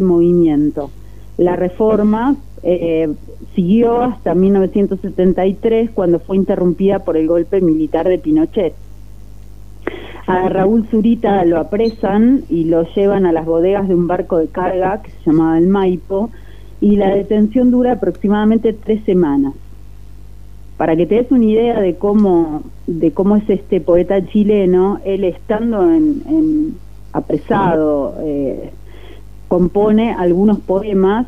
movimiento. La reforma eh, siguió hasta 1973 cuando fue interrumpida por el golpe militar de Pinochet. A Raúl Zurita lo apresan y lo llevan a las bodegas de un barco de carga que se llamaba el Maipo y la detención dura aproximadamente tres semanas. Para que te des una idea de cómo, de cómo es este poeta chileno, él estando en, apresado, eh, compone algunos poemas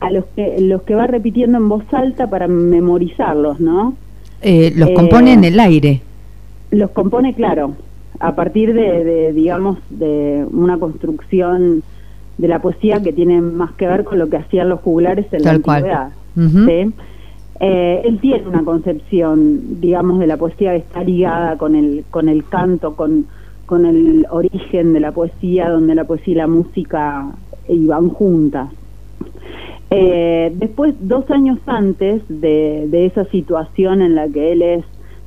a los que los que va repitiendo en voz alta para memorizarlos, ¿no? Eh, los compone en el aire. Los compone, claro, a partir de, digamos, de una construcción de la poesía que tiene más que ver con lo que hacían los juglares en la antigüedad. Eh, él tiene una concepción, digamos, de la poesía que está ligada con el, con el canto, con, con el origen de la poesía, donde la poesía y la música iban juntas. Eh, después, dos años antes de, de, esa situación en la que él es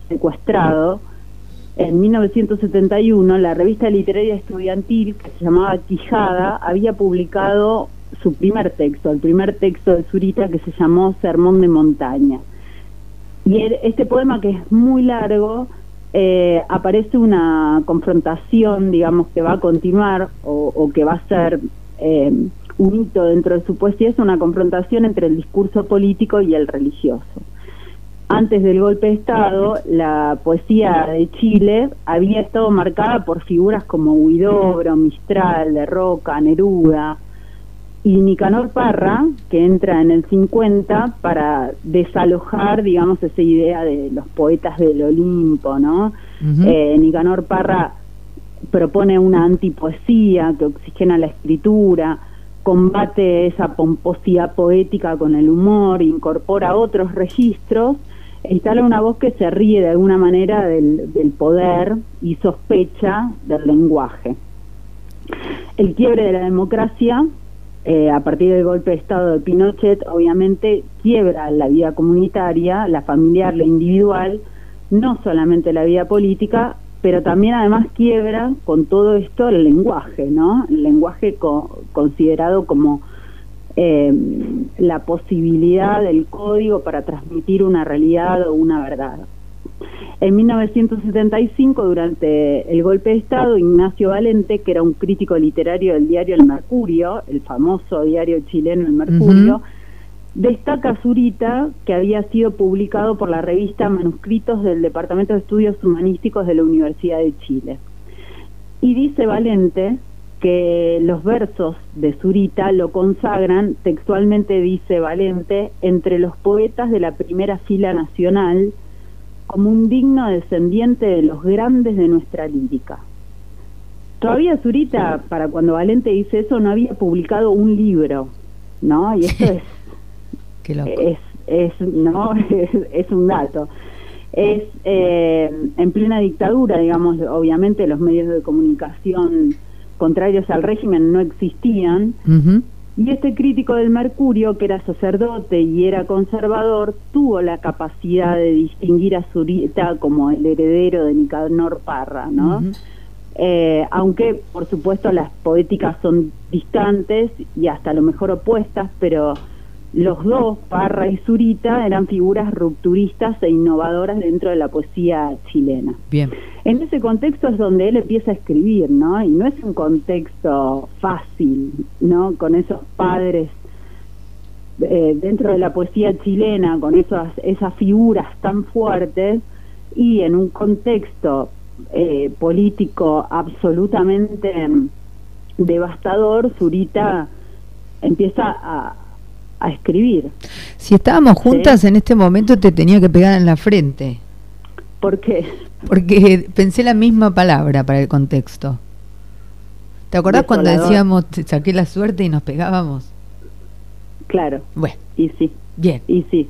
secuestrado, en 1971 la revista literaria estudiantil, que se llamaba Quijada, había publicado su primer texto, el primer texto de Zurita que se llamó Sermón de Montaña. Y este poema, que es muy largo, eh, aparece una confrontación, digamos, que va a continuar o, o que va a ser eh, un hito dentro de su poesía, es una confrontación entre el discurso político y el religioso. Antes del golpe de Estado, la poesía de Chile había estado marcada por figuras como Huidobro, Mistral, de Roca, Neruda, y Nicanor Parra, que entra en el 50 para desalojar, digamos, esa idea de los poetas del Olimpo, ¿no? eh, Nicanor Parra propone una antipoesía que oxigena la escritura, combate esa pomposidad poética con el humor, incorpora otros registros instala una voz que se ríe de alguna manera del, del poder y sospecha del lenguaje. El quiebre de la democracia, eh, a partir del golpe de Estado de Pinochet, obviamente quiebra la vida comunitaria, la familiar, la individual, no solamente la vida política, pero también además quiebra con todo esto el lenguaje, ¿no? El lenguaje considerado como eh, la posibilidad del código para transmitir una realidad o una verdad. En 1975, durante el golpe de Estado, Ignacio Valente, que era un crítico literario del diario El Mercurio, el famoso diario chileno El Mercurio, Destaca Zurita, que había sido publicado por la revista Manuscritos del Departamento de Estudios Humanísticos de la Universidad de Chile. Y dice Valente que los versos de Zurita lo consagran, textualmente dice Valente, entre los poetas de la primera fila nacional, como un digno descendiente de los grandes de nuestra lírica. Todavía Zurita, para cuando Valente dice eso, no había publicado un libro, ¿no? Y esto es es, es, no, es, un dato. Es eh, en plena dictadura, digamos, obviamente los medios de comunicación contrarios al régimen no existían. Y este crítico del Mercurio, que era sacerdote y era conservador, tuvo la capacidad de distinguir a Zurita como el heredero de Nicanor Parra, ¿no? Eh, aunque, por supuesto, las poéticas son distantes y hasta a lo mejor opuestas, pero los dos, Parra y Zurita, eran figuras rupturistas e innovadoras dentro de la poesía chilena. Bien. En ese contexto es donde él empieza a escribir, ¿no? Y no es un contexto fácil, ¿no? Con esos padres eh, dentro de la poesía chilena, con esas, esas figuras tan fuertes y en un contexto eh, político absolutamente devastador, Zurita empieza a, a escribir. Si estábamos juntas en este momento te tenía que pegar en la frente. ¿Por qué? Porque pensé la misma palabra para el contexto. ¿Te acordás cuando decíamos saqué la suerte y nos pegábamos? Claro. Bueno. Y sí. Bien. Y sí.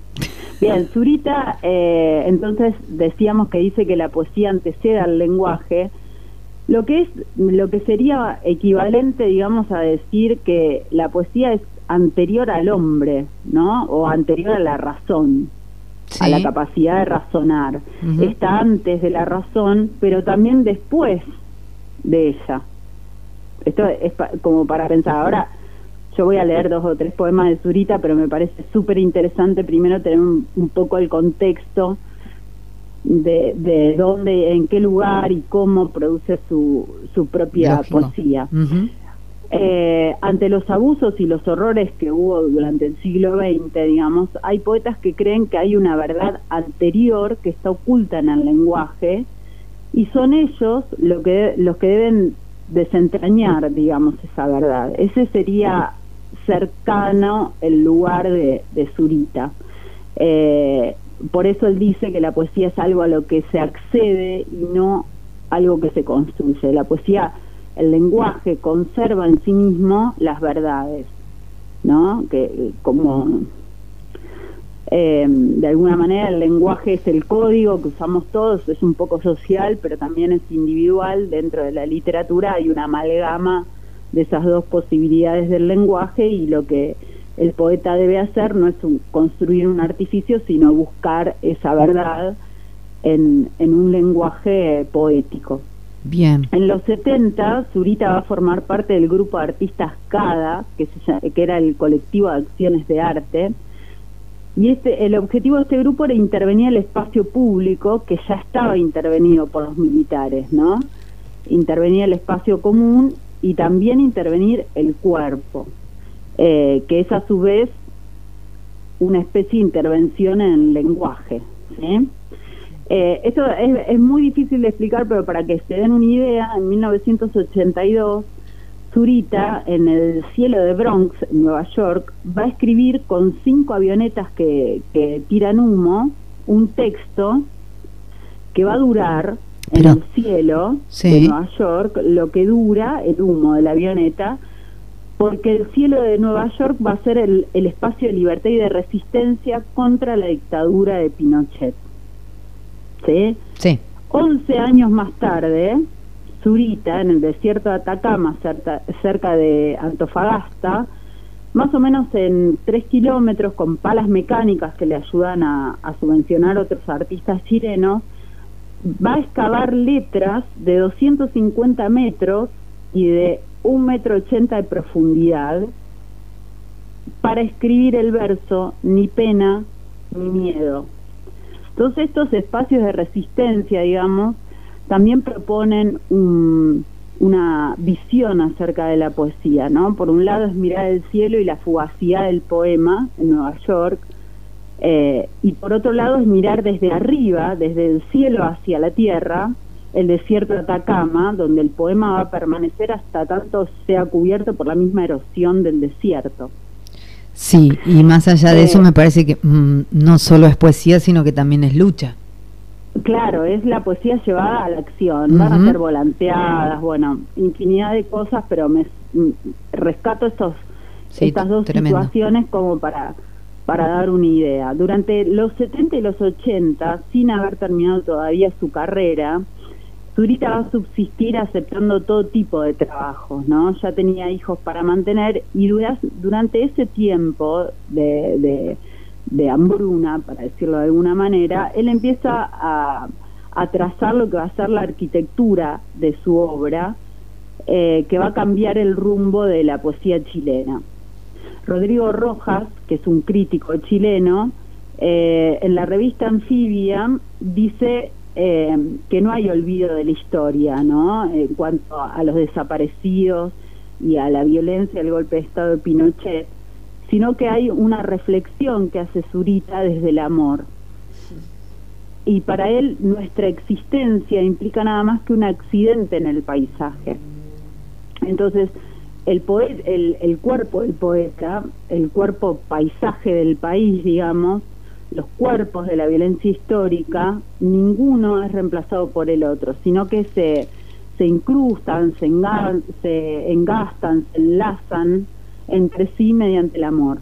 Bien, Zurita, eh, entonces decíamos que dice que la poesía antecede al lenguaje, lo que es, lo que sería equivalente, digamos, a decir que la poesía es anterior al hombre, ¿no? O anterior a la razón, a la capacidad de razonar. Está antes de la razón, pero también después de ella. Esto es como para pensar. Ahora, yo voy a leer dos o tres poemas de Zurita, pero me parece súper interesante primero tener un, poco el contexto de, de dónde, en qué lugar y cómo produce su, su propia poesía. Eh, ante los abusos y los horrores que hubo durante el siglo XX, digamos, hay poetas que creen que hay una verdad anterior que está oculta en el lenguaje y son ellos lo que, los que deben desentrañar, digamos, esa verdad. Ese sería cercano el lugar de, de Zurita. Eh, por eso él dice que la poesía es algo a lo que se accede y no algo que se construye. La poesía el lenguaje conserva en sí mismo las verdades, ¿no? Que como eh, de alguna manera el lenguaje es el código que usamos todos, es un poco social, pero también es individual. Dentro de la literatura hay una amalgama de esas dos posibilidades del lenguaje y lo que el poeta debe hacer no es construir un artificio, sino buscar esa verdad en, en un lenguaje poético. Bien. En los 70, Zurita va a formar parte del grupo de artistas CADA, que, que era el colectivo de acciones de arte. Y este, el objetivo de este grupo era intervenir el espacio público, que ya estaba intervenido por los militares, ¿no? Intervenir el espacio común y también intervenir el cuerpo, eh, que es a su vez una especie de intervención en el lenguaje. ¿sí? Eh, esto es, muy difícil de explicar, pero para que se den una idea, en 1982, Zurita, en el cielo de Bronx, en Nueva York, va a escribir con cinco avionetas que, tiran humo un texto que va a durar en el cielo de Nueva York lo que dura el humo de la avioneta, porque el cielo de Nueva York va a ser el espacio de libertad y de resistencia contra la dictadura de Pinochet. ¿Sí? Sí. 11 años más tarde, Zurita, en el desierto de Atacama, cerca, de Antofagasta, más o menos en 3 kilómetros, con palas mecánicas que le ayudan a, subvencionar otros artistas chilenos, va a excavar letras de 250 metros y de 1 metro 80 de profundidad para escribir el verso Ni pena ni miedo. Todos estos espacios de resistencia, digamos, también proponen una visión acerca de la poesía, ¿no? Por un lado es mirar el cielo y la fugacidad del poema en Nueva York, eh, y por otro lado es mirar desde arriba, desde el cielo hacia la tierra, el desierto de Atacama, donde el poema va a permanecer hasta tanto sea cubierto por la misma erosión del desierto. Sí, y más allá de eso me parece que mm, no solo es poesía, sino que también es lucha. Claro, es la poesía llevada a la acción, van a ser volanteadas, bueno, infinidad de cosas, pero me mm, rescato estos estas dos situaciones como para para dar una idea. Durante los 70 y los 80, sin haber terminado todavía su carrera, Zurita va a subsistir aceptando todo tipo de trabajos, ¿no? Ya tenía hijos para mantener y durante ese tiempo de, de, hambruna, para decirlo de alguna manera, él empieza a, trazar lo que va a ser la arquitectura de su obra, eh, que va a cambiar el rumbo de la poesía chilena. Rodrigo Rojas, que es un crítico chileno, eh, en la revista Anfibia dice eh, que no hay olvido de la historia, ¿no? En cuanto a los desaparecidos y a la violencia del golpe de Estado de Pinochet, sino que hay una reflexión que hace Zurita desde el amor. Y para él nuestra existencia implica nada más que un accidente en el paisaje. Entonces, el, el, el cuerpo del poeta, el cuerpo paisaje del país, digamos, los cuerpos de la violencia histórica, ninguno es reemplazado por el otro, sino que se, se incrustan, se, se engastan, se enlazan entre sí mediante el amor.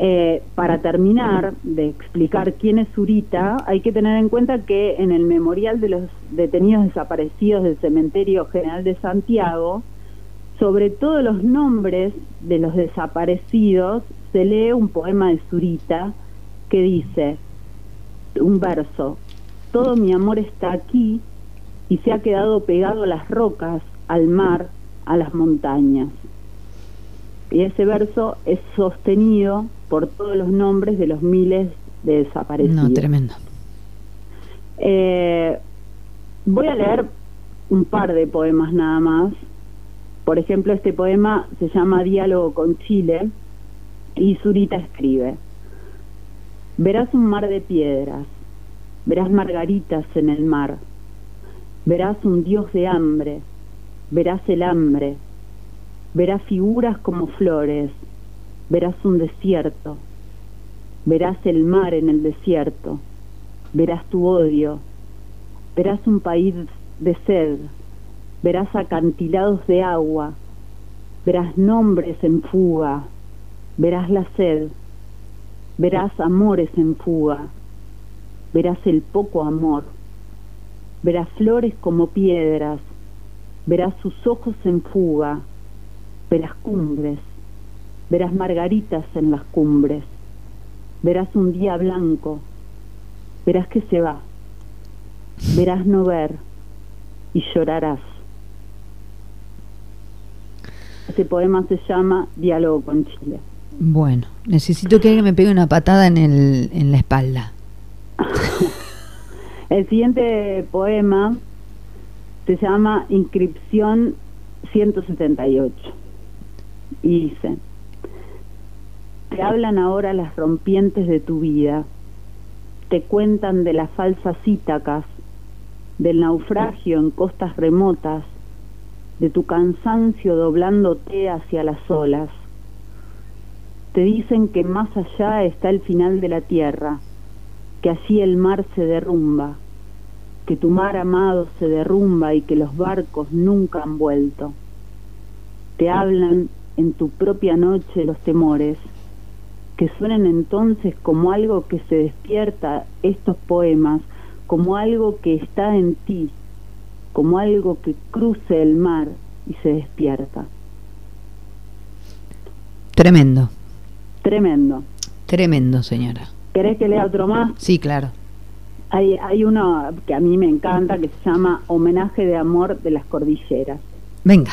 Eh, para terminar de explicar quién es Zurita, hay que tener en cuenta que en el memorial de los detenidos desaparecidos del Cementerio General de Santiago, sobre todos los nombres de los desaparecidos se lee un poema de Zurita, que dice un verso, todo mi amor está aquí y se ha quedado pegado a las rocas, al mar, a las montañas. Y ese verso es sostenido por todos los nombres de los miles de desaparecidos. No, tremendo. Eh, voy a leer un par de poemas nada más. Por ejemplo, este poema se llama Diálogo con Chile y Zurita escribe, verás un mar de piedras, verás margaritas en el mar, verás un dios de hambre, verás el hambre, verás figuras como flores, verás un desierto, verás el mar en el desierto, verás tu odio, verás un país de sed, verás acantilados de agua, verás nombres en fuga, verás la sed, verás amores en fuga, verás el poco amor. Verás flores como piedras, verás sus ojos en fuga, verás cumbres, verás margaritas en las cumbres, verás un día blanco, verás que se va, verás no ver y llorarás. Ese poema se llama Diálogo con Chile. Bueno, necesito que alguien me pegue una patada en, el, en la espalda. El siguiente poema se llama Inscripción 178 y dice, te hablan ahora las rompientes de tu vida, te cuentan de las falsas Ítacas, del naufragio en costas remotas, de tu cansancio doblándote hacia las olas. Te dicen que más allá está el final de la tierra, que allí el mar se derrumba, que tu mar amado se derrumba y que los barcos nunca han vuelto. Te hablan en tu propia noche los temores, que suenen entonces como algo que se despierta estos poemas, como algo que está en ti, como algo que cruce el mar y se despierta. Tremendo. Tremendo. Tremendo, señora. ¿Querés que lea otro más? Sí, claro. Hay, hay uno que a mí me encanta que se llama Homenaje de Amor de las Cordilleras. Venga.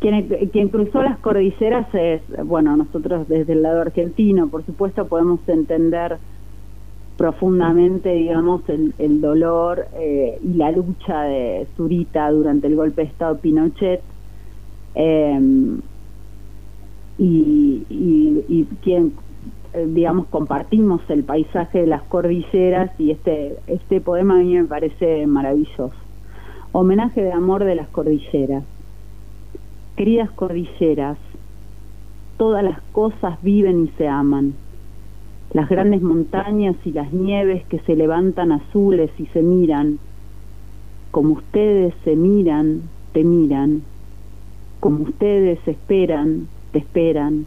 Quien, quien cruzó las cordilleras es, bueno, nosotros desde el lado argentino, por supuesto, podemos entender profundamente, digamos, el, el dolor eh, y la lucha de Zurita durante el golpe de Estado Pinochet. Eh, y, quien eh, digamos, compartimos el paisaje de las cordilleras y este, este poema a mí me parece maravilloso. Homenaje de amor de las cordilleras. Queridas cordilleras, todas las cosas viven y se aman. Las grandes montañas y las nieves que se levantan azules y se miran, como ustedes se miran, te miran, como ustedes esperan, te esperan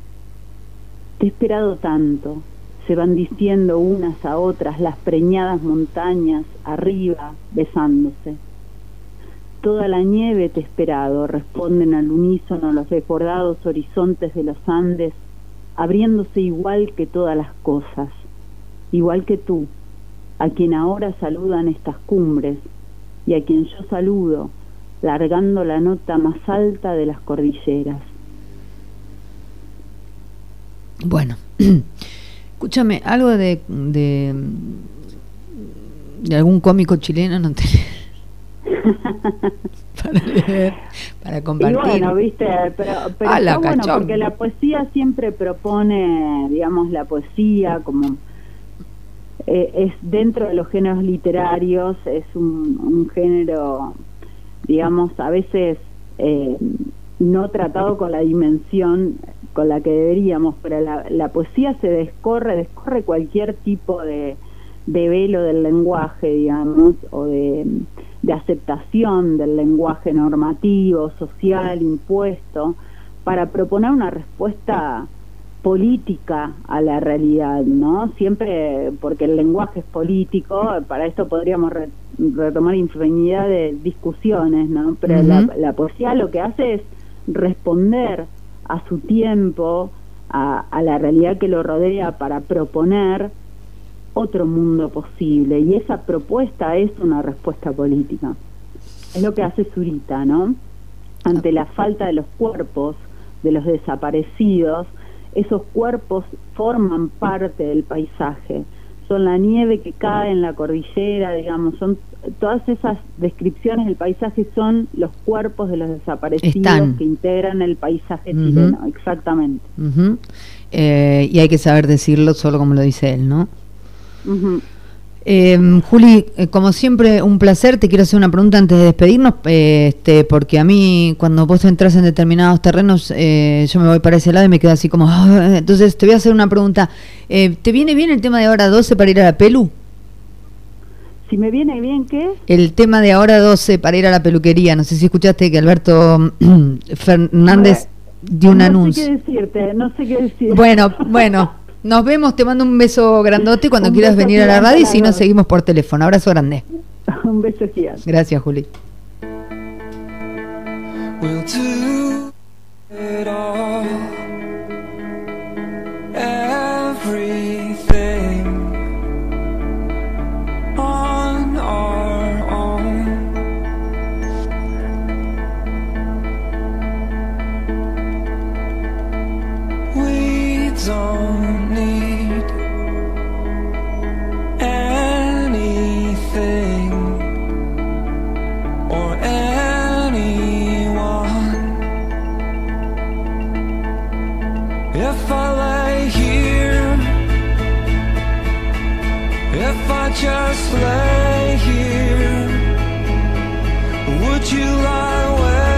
Te he esperado tanto, se van diciendo unas a otras las preñadas montañas arriba, besándose. Toda la nieve te he esperado, responden al unísono los desbordados horizontes de los Andes, abriéndose igual que todas las cosas, igual que tú, a quien ahora saludan estas cumbres y a quien yo saludo, largando la nota más alta de las cordilleras. Bueno, escúchame, algo de, de, de algún cómico chileno no tenés para leer, para compartir. Y bueno, viste, pero, pero Ah, está bueno porque la poesía siempre propone, digamos, la poesía como eh, es dentro de los géneros literarios, es un, un género, digamos, a veces eh, no tratado con la dimensión con la que deberíamos, pero la, la poesía se descorre, descorre cualquier tipo de, de velo del lenguaje, digamos, o de, de aceptación del lenguaje normativo, social, impuesto, para proponer una respuesta política a la realidad, ¿no? Siempre, porque el lenguaje es político, para esto podríamos re- retomar infinidad de discusiones, ¿no? Pero la, la poesía lo que hace es responder a su tiempo, a, la realidad que lo rodea para proponer otro mundo posible. Y esa propuesta es una respuesta política. Es lo que hace Zurita, ¿no? Ante la falta de los cuerpos de los desaparecidos, esos cuerpos forman parte del paisaje. Son la nieve que cae en la cordillera, digamos, son todas esas descripciones del paisaje son los cuerpos de los desaparecidos que integran el paisaje chileno, exactamente. Eh, y hay que saber decirlo solo como lo dice él, ¿no? Eh, Juli, eh, como siempre, un placer. Te quiero hacer una pregunta antes de despedirnos, eh, este, porque a mí, cuando vos entras en determinados terrenos, yo me voy para ese lado y me quedo así como. Ah", entonces, te voy a hacer una pregunta. ¿Te viene bien el tema de ahora 12 para ir a la Pelu? Si me viene bien, ¿qué? El tema de ahora 12 para ir a la peluquería. No sé si escuchaste que Alberto Fernández dio un anuncio. No sé qué decirte, no sé qué decir. Bueno, bueno. Nos vemos, te mando un beso grandote cuando quieras venir a la radio y si no, seguimos por teléfono. Abrazo grande. un beso gigante. Gracias, Juli. Just lay here? Would you lie awake?